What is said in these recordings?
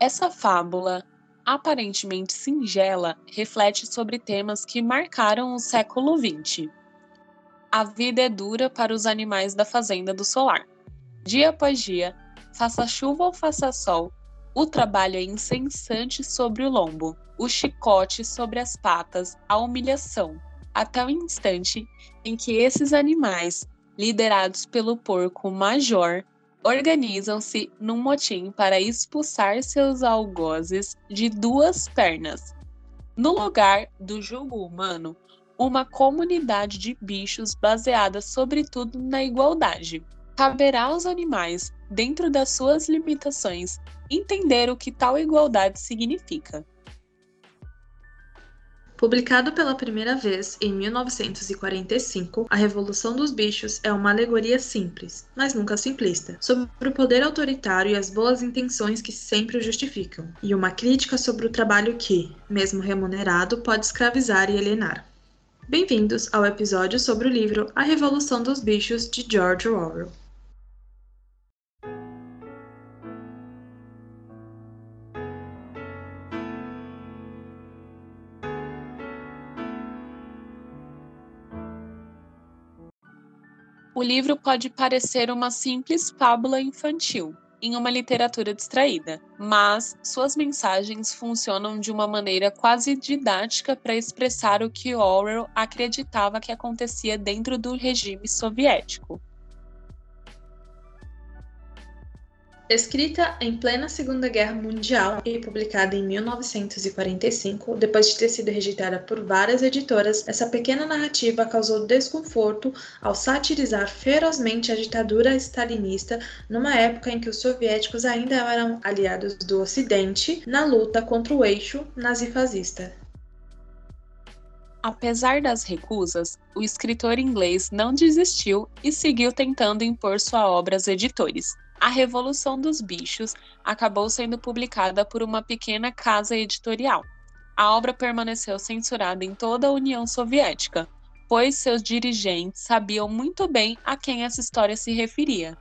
Essa fábula, aparentemente singela, reflete sobre temas que marcaram o século XX. A vida é dura para os animais da fazenda do solar. Dia após dia, faça chuva ou faça sol, o trabalho é incessante sobre o lombo, o chicote sobre as patas, a humilhação, até o instante em que esses animais, liderados pelo porco major, organizam-se num motim para expulsar seus algozes de duas pernas. No lugar do jugo humano, uma comunidade de bichos baseada sobretudo na igualdade. Caberá aos animais, dentro das suas limitações, entender o que tal igualdade significa. Publicado pela primeira vez em 1945, A Revolução dos Bichos é uma alegoria simples, mas nunca simplista, sobre o poder autoritário e as boas intenções que sempre o justificam, e uma crítica sobre o trabalho que, mesmo remunerado, pode escravizar e alienar. Bem-vindos ao episódio sobre o livro A Revolução dos Bichos de George Orwell. O livro pode parecer uma simples fábula infantil, em uma literatura distraída, mas suas mensagens funcionam de uma maneira quase didática para expressar o que Orwell acreditava que acontecia dentro do regime soviético. Escrita em plena Segunda Guerra Mundial e publicada em 1945, depois de ter sido rejeitada por várias editoras, essa pequena narrativa causou desconforto ao satirizar ferozmente a ditadura stalinista numa época em que os soviéticos ainda eram aliados do Ocidente na luta contra o eixo nazifascista. Apesar das recusas, o escritor inglês não desistiu e seguiu tentando impor sua obra aos editores. A Revolução dos Bichos acabou sendo publicada por uma pequena casa editorial. A obra permaneceu censurada em toda a União Soviética, pois seus dirigentes sabiam muito bem a quem essa história se referia.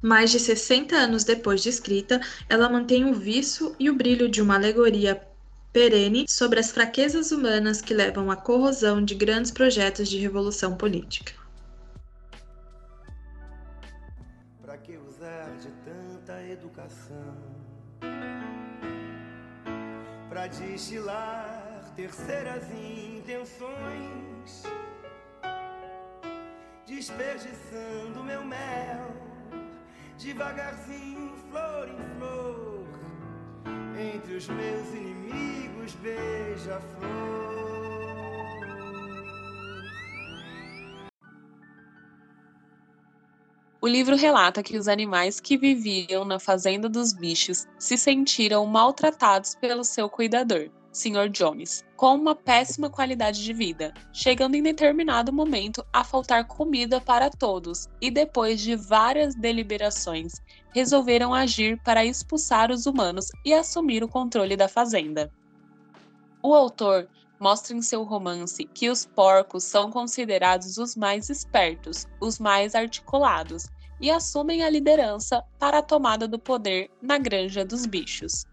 Mais de 60 anos depois de escrita, ela mantém o vício e o brilho de uma alegoria perene sobre as fraquezas humanas que levam à corrosão de grandes projetos de revolução política. Para destilar terceiras intenções, desperdiçando meu mel, devagarzinho, flor em flor, entre os meus inimigos, beija-flor. O livro relata que os animais que viviam na fazenda dos bichos se sentiram maltratados pelo seu cuidador, Sr. Jones, com uma péssima qualidade de vida, chegando em determinado momento a faltar comida para todos, e depois de várias deliberações, resolveram agir para expulsar os humanos e assumir o controle da fazenda. O autor mostra em seu romance que os porcos são considerados os mais espertos, os mais articulados e assumem a liderança para a tomada do poder na Granja dos Bichos.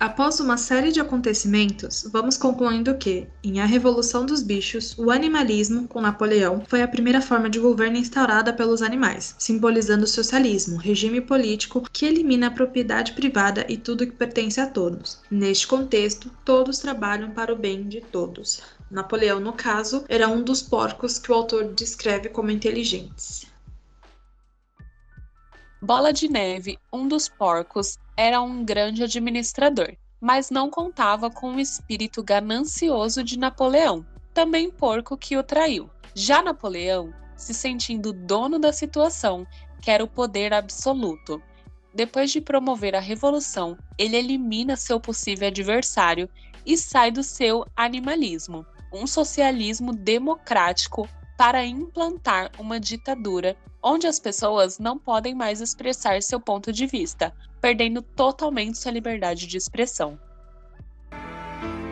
Após uma série de acontecimentos, vamos concluindo que, em A Revolução dos Bichos, o animalismo, com Napoleão, foi a primeira forma de governo instaurada pelos animais, simbolizando o socialismo, regime político que elimina a propriedade privada e tudo que pertence a todos. Neste contexto, todos trabalham para o bem de todos. Napoleão, no caso, era um dos porcos que o autor descreve como inteligentes. Bola de Neve, um dos porcos, era um grande administrador, mas não contava com o espírito ganancioso de Napoleão, também porco que o traiu. Já Napoleão, se sentindo dono da situação, quer o poder absoluto. Depois de promover a revolução, ele elimina seu possível adversário e sai do seu animalismo, um socialismo democrático para implantar uma ditadura onde as pessoas não podem mais expressar seu ponto de vista, perdendo totalmente sua liberdade de expressão.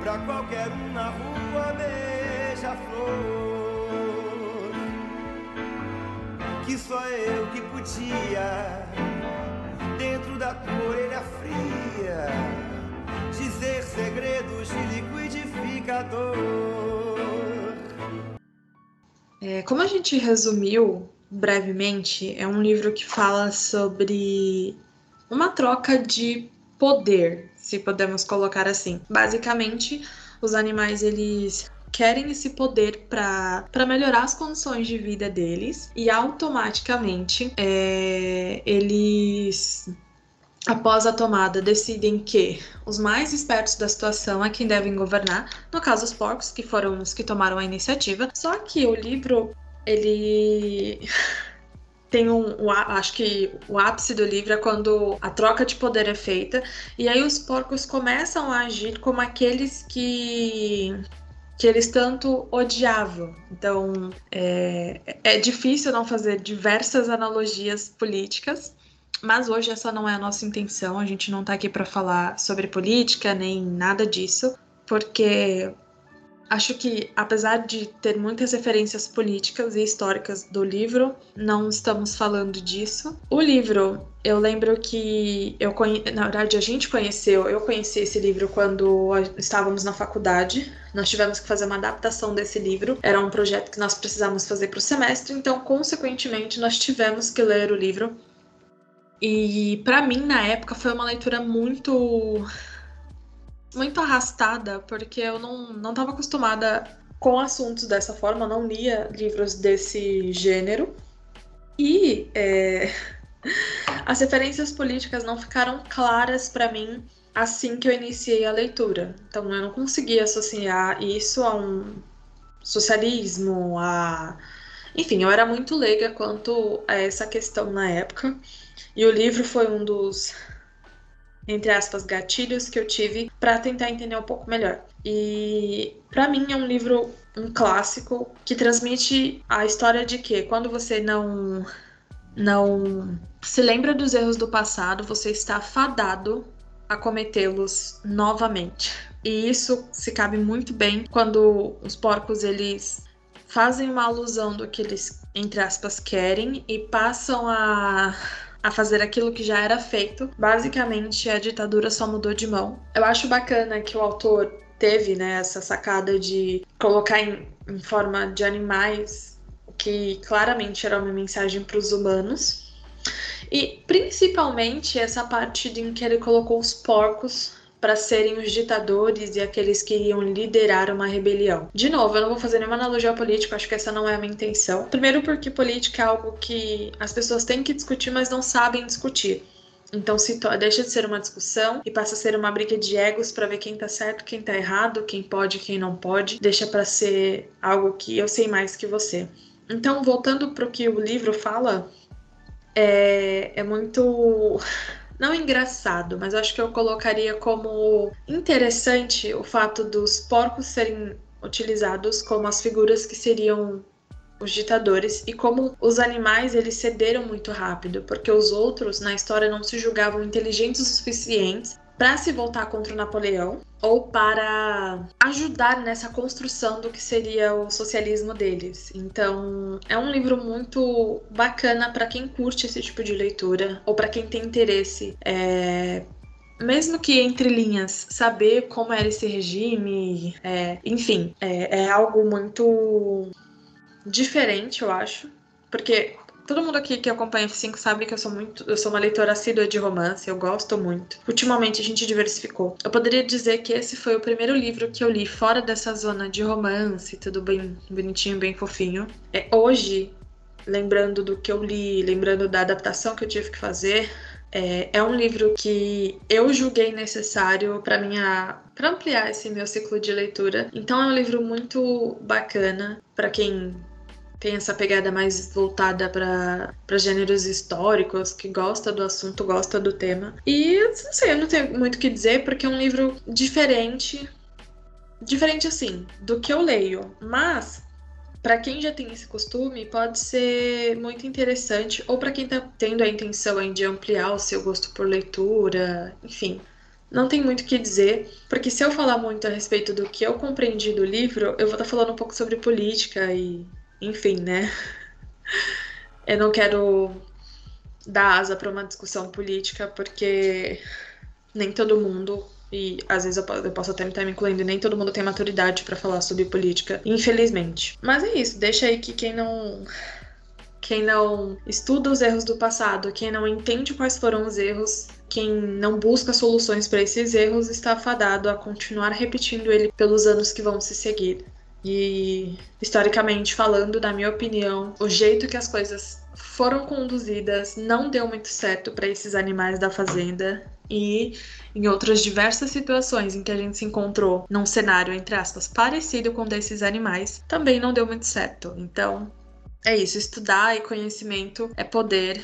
Pra qualquer um na rua beija-flor Que só eu que podia Dentro da fria Dizer segredos de liquidificador É, como a gente resumiu brevemente, é um livro que fala sobre uma troca de poder, se podemos colocar assim. Basicamente, os animais eles querem esse poder para melhorar as condições de vida deles e automaticamente é, eles após a tomada decidem que os mais espertos da situação é quem devem governar, no caso os porcos, que foram os que tomaram a iniciativa. Só que o livro ele tem um, acho que o ápice do livro é quando a troca de poder é feita e aí os porcos começam a agir como aqueles que que eles tanto odiavam. Então é, é difícil não fazer diversas analogias políticas, mas hoje essa não é a nossa intenção. A gente não está aqui para falar sobre política nem nada disso, porque acho que, apesar de ter muitas referências políticas e históricas do livro, não estamos falando disso. O livro, eu lembro que eu conhe... na verdade a gente conheceu, eu conheci esse livro quando estávamos na faculdade. Nós tivemos que fazer uma adaptação desse livro. Era um projeto que nós precisávamos fazer para o semestre, então, consequentemente, nós tivemos que ler o livro. E para mim, na época, foi uma leitura muito muito arrastada, porque eu não, não estava acostumada com assuntos dessa forma, não lia livros desse gênero. E é, as referências políticas não ficaram claras para mim assim que eu iniciei a leitura. Então eu não conseguia associar isso a um socialismo, a. Enfim, eu era muito leiga quanto a essa questão na época. E o livro foi um dos entre aspas, gatilhos que eu tive para tentar entender um pouco melhor. E para mim é um livro, um clássico que transmite a história de que quando você não não se lembra dos erros do passado, você está fadado a cometê-los novamente. E isso se cabe muito bem quando os porcos eles fazem uma alusão do que eles entre aspas querem e passam a a fazer aquilo que já era feito. Basicamente, a ditadura só mudou de mão. Eu acho bacana que o autor teve né, essa sacada de colocar em, em forma de animais, que claramente era uma mensagem para os humanos. E principalmente essa parte em que ele colocou os porcos para serem os ditadores e aqueles que iriam liderar uma rebelião. De novo, eu não vou fazer nenhuma analogia política, acho que essa não é a minha intenção. Primeiro, porque política é algo que as pessoas têm que discutir, mas não sabem discutir. Então se deixa de ser uma discussão e passa a ser uma briga de egos para ver quem tá certo, quem tá errado, quem pode, quem não pode. Deixa para ser algo que eu sei mais que você. Então, voltando para o que o livro fala, é, é muito não engraçado, mas acho que eu colocaria como interessante o fato dos porcos serem utilizados como as figuras que seriam os ditadores e como os animais eles cederam muito rápido, porque os outros na história não se julgavam inteligentes o suficientes para se voltar contra o Napoleão ou para ajudar nessa construção do que seria o socialismo deles. Então, é um livro muito bacana para quem curte esse tipo de leitura ou para quem tem interesse é, mesmo que entre linhas, saber como era esse regime, é, enfim, é, é, algo muito diferente, eu acho. Porque Todo mundo aqui que acompanha F5 sabe que eu sou muito, eu sou uma leitora assídua de romance, eu gosto muito. Ultimamente a gente diversificou. Eu poderia dizer que esse foi o primeiro livro que eu li fora dessa zona de romance, tudo bem bonitinho, bem fofinho. É hoje, lembrando do que eu li, lembrando da adaptação que eu tive que fazer, é, é, um livro que eu julguei necessário para minha para ampliar esse meu ciclo de leitura. Então é um livro muito bacana para quem tem essa pegada mais voltada para gêneros históricos, que gosta do assunto, gosta do tema. E não sei, eu não tenho muito o que dizer, porque é um livro diferente. Diferente assim, do que eu leio. Mas para quem já tem esse costume, pode ser muito interessante, ou para quem está tendo a intenção de ampliar o seu gosto por leitura, enfim. Não tem muito o que dizer, porque se eu falar muito a respeito do que eu compreendi do livro, eu vou estar tá falando um pouco sobre política e, enfim, né? Eu não quero dar asa para uma discussão política, porque nem todo mundo e às vezes eu posso até me estar me incluindo, nem todo mundo tem maturidade para falar sobre política, infelizmente. Mas é isso, deixa aí que quem não quem não estuda os erros do passado, quem não entende quais foram os erros, quem não busca soluções para esses erros está fadado a continuar repetindo ele pelos anos que vão se seguir. E historicamente falando, na minha opinião, o jeito que as coisas foram conduzidas não deu muito certo para esses animais da fazenda e em outras diversas situações em que a gente se encontrou num cenário, entre aspas, parecido com desses animais, também não deu muito certo. Então, é isso, estudar e conhecimento é poder,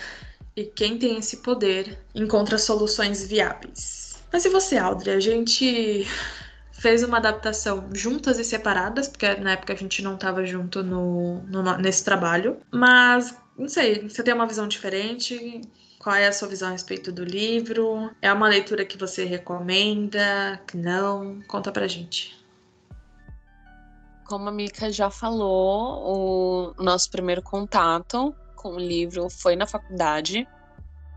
e quem tem esse poder encontra soluções viáveis. Mas e você, Audrey? A gente fez uma adaptação juntas e separadas, porque na época a gente não estava junto no, no, nesse trabalho, mas não sei, você tem uma visão diferente? Qual é a sua visão a respeito do livro? É uma leitura que você recomenda? Que não? Conta pra gente. Como a Mika já falou, o nosso primeiro contato com o livro foi na faculdade.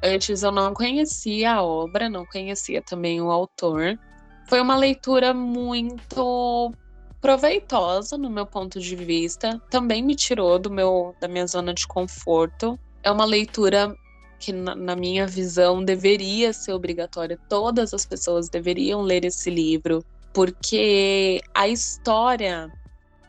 Antes eu não conhecia a obra, não conhecia também o autor. Foi uma leitura muito proveitosa no meu ponto de vista. Também me tirou do meu da minha zona de conforto. É uma leitura que na, na, minha visão deveria ser obrigatória. Todas as pessoas deveriam ler esse livro, porque a história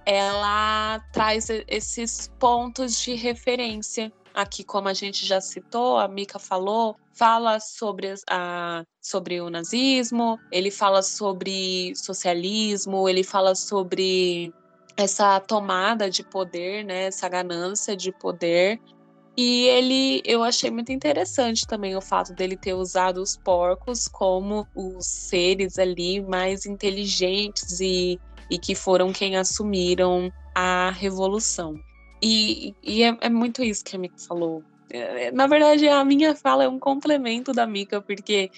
ela traz esses pontos de referência. Aqui, como a gente já citou, a Mika falou, fala sobre, a, sobre o nazismo, ele fala sobre socialismo, ele fala sobre essa tomada de poder, né, essa ganância de poder e ele, eu achei muito interessante também o fato dele ter usado os porcos como os seres ali mais inteligentes e, e que foram quem assumiram a revolução. E, e é, é, muito isso que a Mika falou. É, na verdade, a minha fala é um complemento da Mika, porque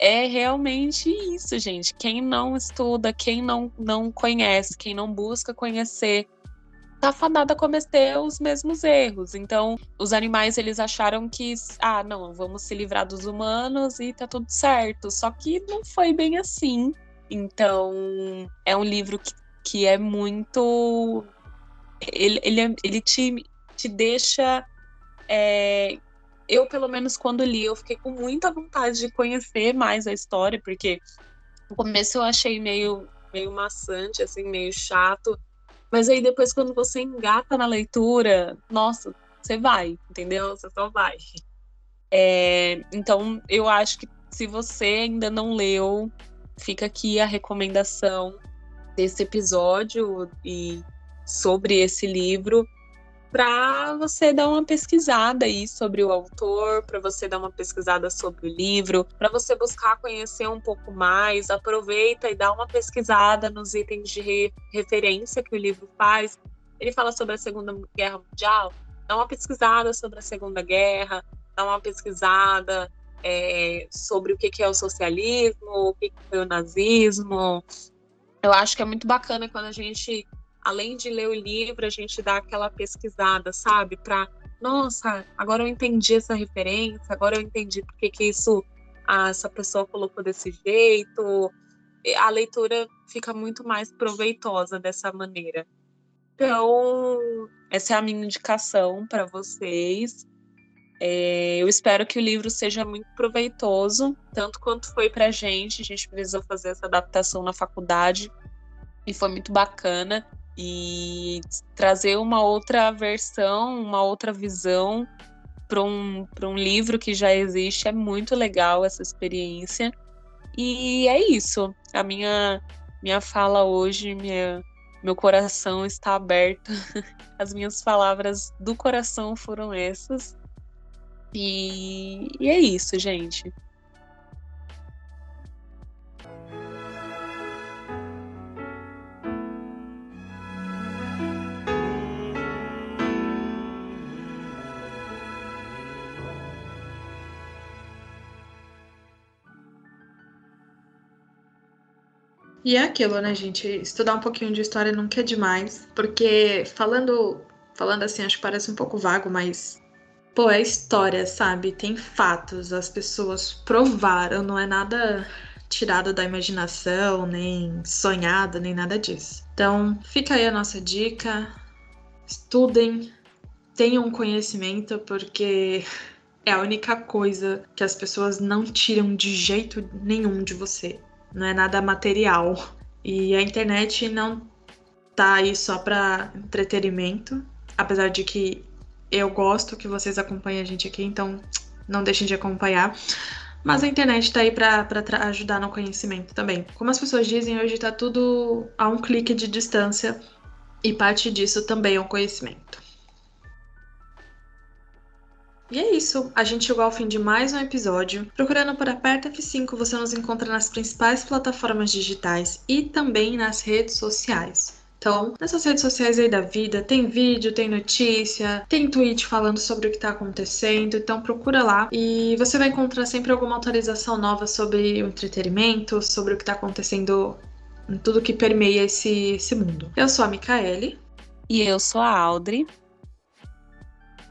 é realmente isso, gente. Quem não estuda, quem não, não conhece, quem não busca conhecer tá fadada a cometer os mesmos erros. Então, os animais eles acharam que, ah, não, vamos se livrar dos humanos e tá tudo certo. Só que não foi bem assim. Então, é um livro que, que é muito. Ele, ele, é, ele te, te deixa. É... Eu, pelo menos, quando li, eu fiquei com muita vontade de conhecer mais a história, porque no começo eu achei meio, meio maçante, assim, meio chato mas aí depois, quando você engata na leitura, nossa, você vai, entendeu? Você só vai. É, então, eu acho que se você ainda não leu, fica aqui a recomendação desse episódio e sobre esse livro para você dar uma pesquisada aí sobre o autor, para você dar uma pesquisada sobre o livro, para você buscar conhecer um pouco mais, aproveita e dá uma pesquisada nos itens de re referência que o livro faz. Ele fala sobre a Segunda Guerra Mundial, dá uma pesquisada sobre a Segunda Guerra, dá uma pesquisada é, sobre o que, é o socialismo, o que foi o nazismo. Eu acho que é muito bacana quando a gente além de ler o livro, a gente dá aquela pesquisada, sabe? Para, nossa, agora eu entendi essa referência, agora eu entendi por que, que isso, ah, essa pessoa colocou desse jeito. A leitura fica muito mais proveitosa dessa maneira. Então, essa é a minha indicação para vocês. É, eu espero que o livro seja muito proveitoso, tanto quanto foi para a gente. A gente precisou fazer essa adaptação na faculdade e foi muito bacana e trazer uma outra versão, uma outra visão para um, um livro que já existe. É muito legal essa experiência. E é isso. A minha, minha fala hoje, minha, meu coração está aberto. As minhas palavras do coração foram essas. E, e é isso, gente. E é aquilo, né, gente? Estudar um pouquinho de história nunca é demais, porque falando, falando assim, acho que parece um pouco vago, mas pô, é história, sabe? Tem fatos, as pessoas provaram, não é nada tirado da imaginação, nem sonhado, nem nada disso. Então, fica aí a nossa dica. Estudem, tenham conhecimento, porque é a única coisa que as pessoas não tiram de jeito nenhum de você não é nada material. E a internet não tá aí só para entretenimento, apesar de que eu gosto que vocês acompanhem a gente aqui, então não deixem de acompanhar. Mas a internet tá aí para ajudar no conhecimento também. Como as pessoas dizem, hoje tá tudo a um clique de distância e parte disso também é um conhecimento. E é isso, a gente chegou ao fim de mais um episódio. Procurando por Aperta F5, você nos encontra nas principais plataformas digitais e também nas redes sociais. Então, nessas redes sociais aí da vida, tem vídeo, tem notícia, tem tweet falando sobre o que está acontecendo, então procura lá e você vai encontrar sempre alguma atualização nova sobre o entretenimento, sobre o que está acontecendo tudo que permeia esse, esse mundo. Eu sou a Micaele. E eu sou a Audrey.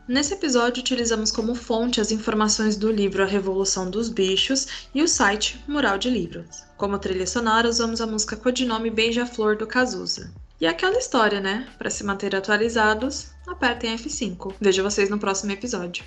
Nesse episódio, utilizamos como fonte as informações do livro A Revolução dos Bichos e o site Mural de Livros. Como trilha sonora, usamos a música Codinome Beija-Flor do Cazuza. E aquela história, né? Para se manter atualizados, apertem F5. Vejo vocês no próximo episódio.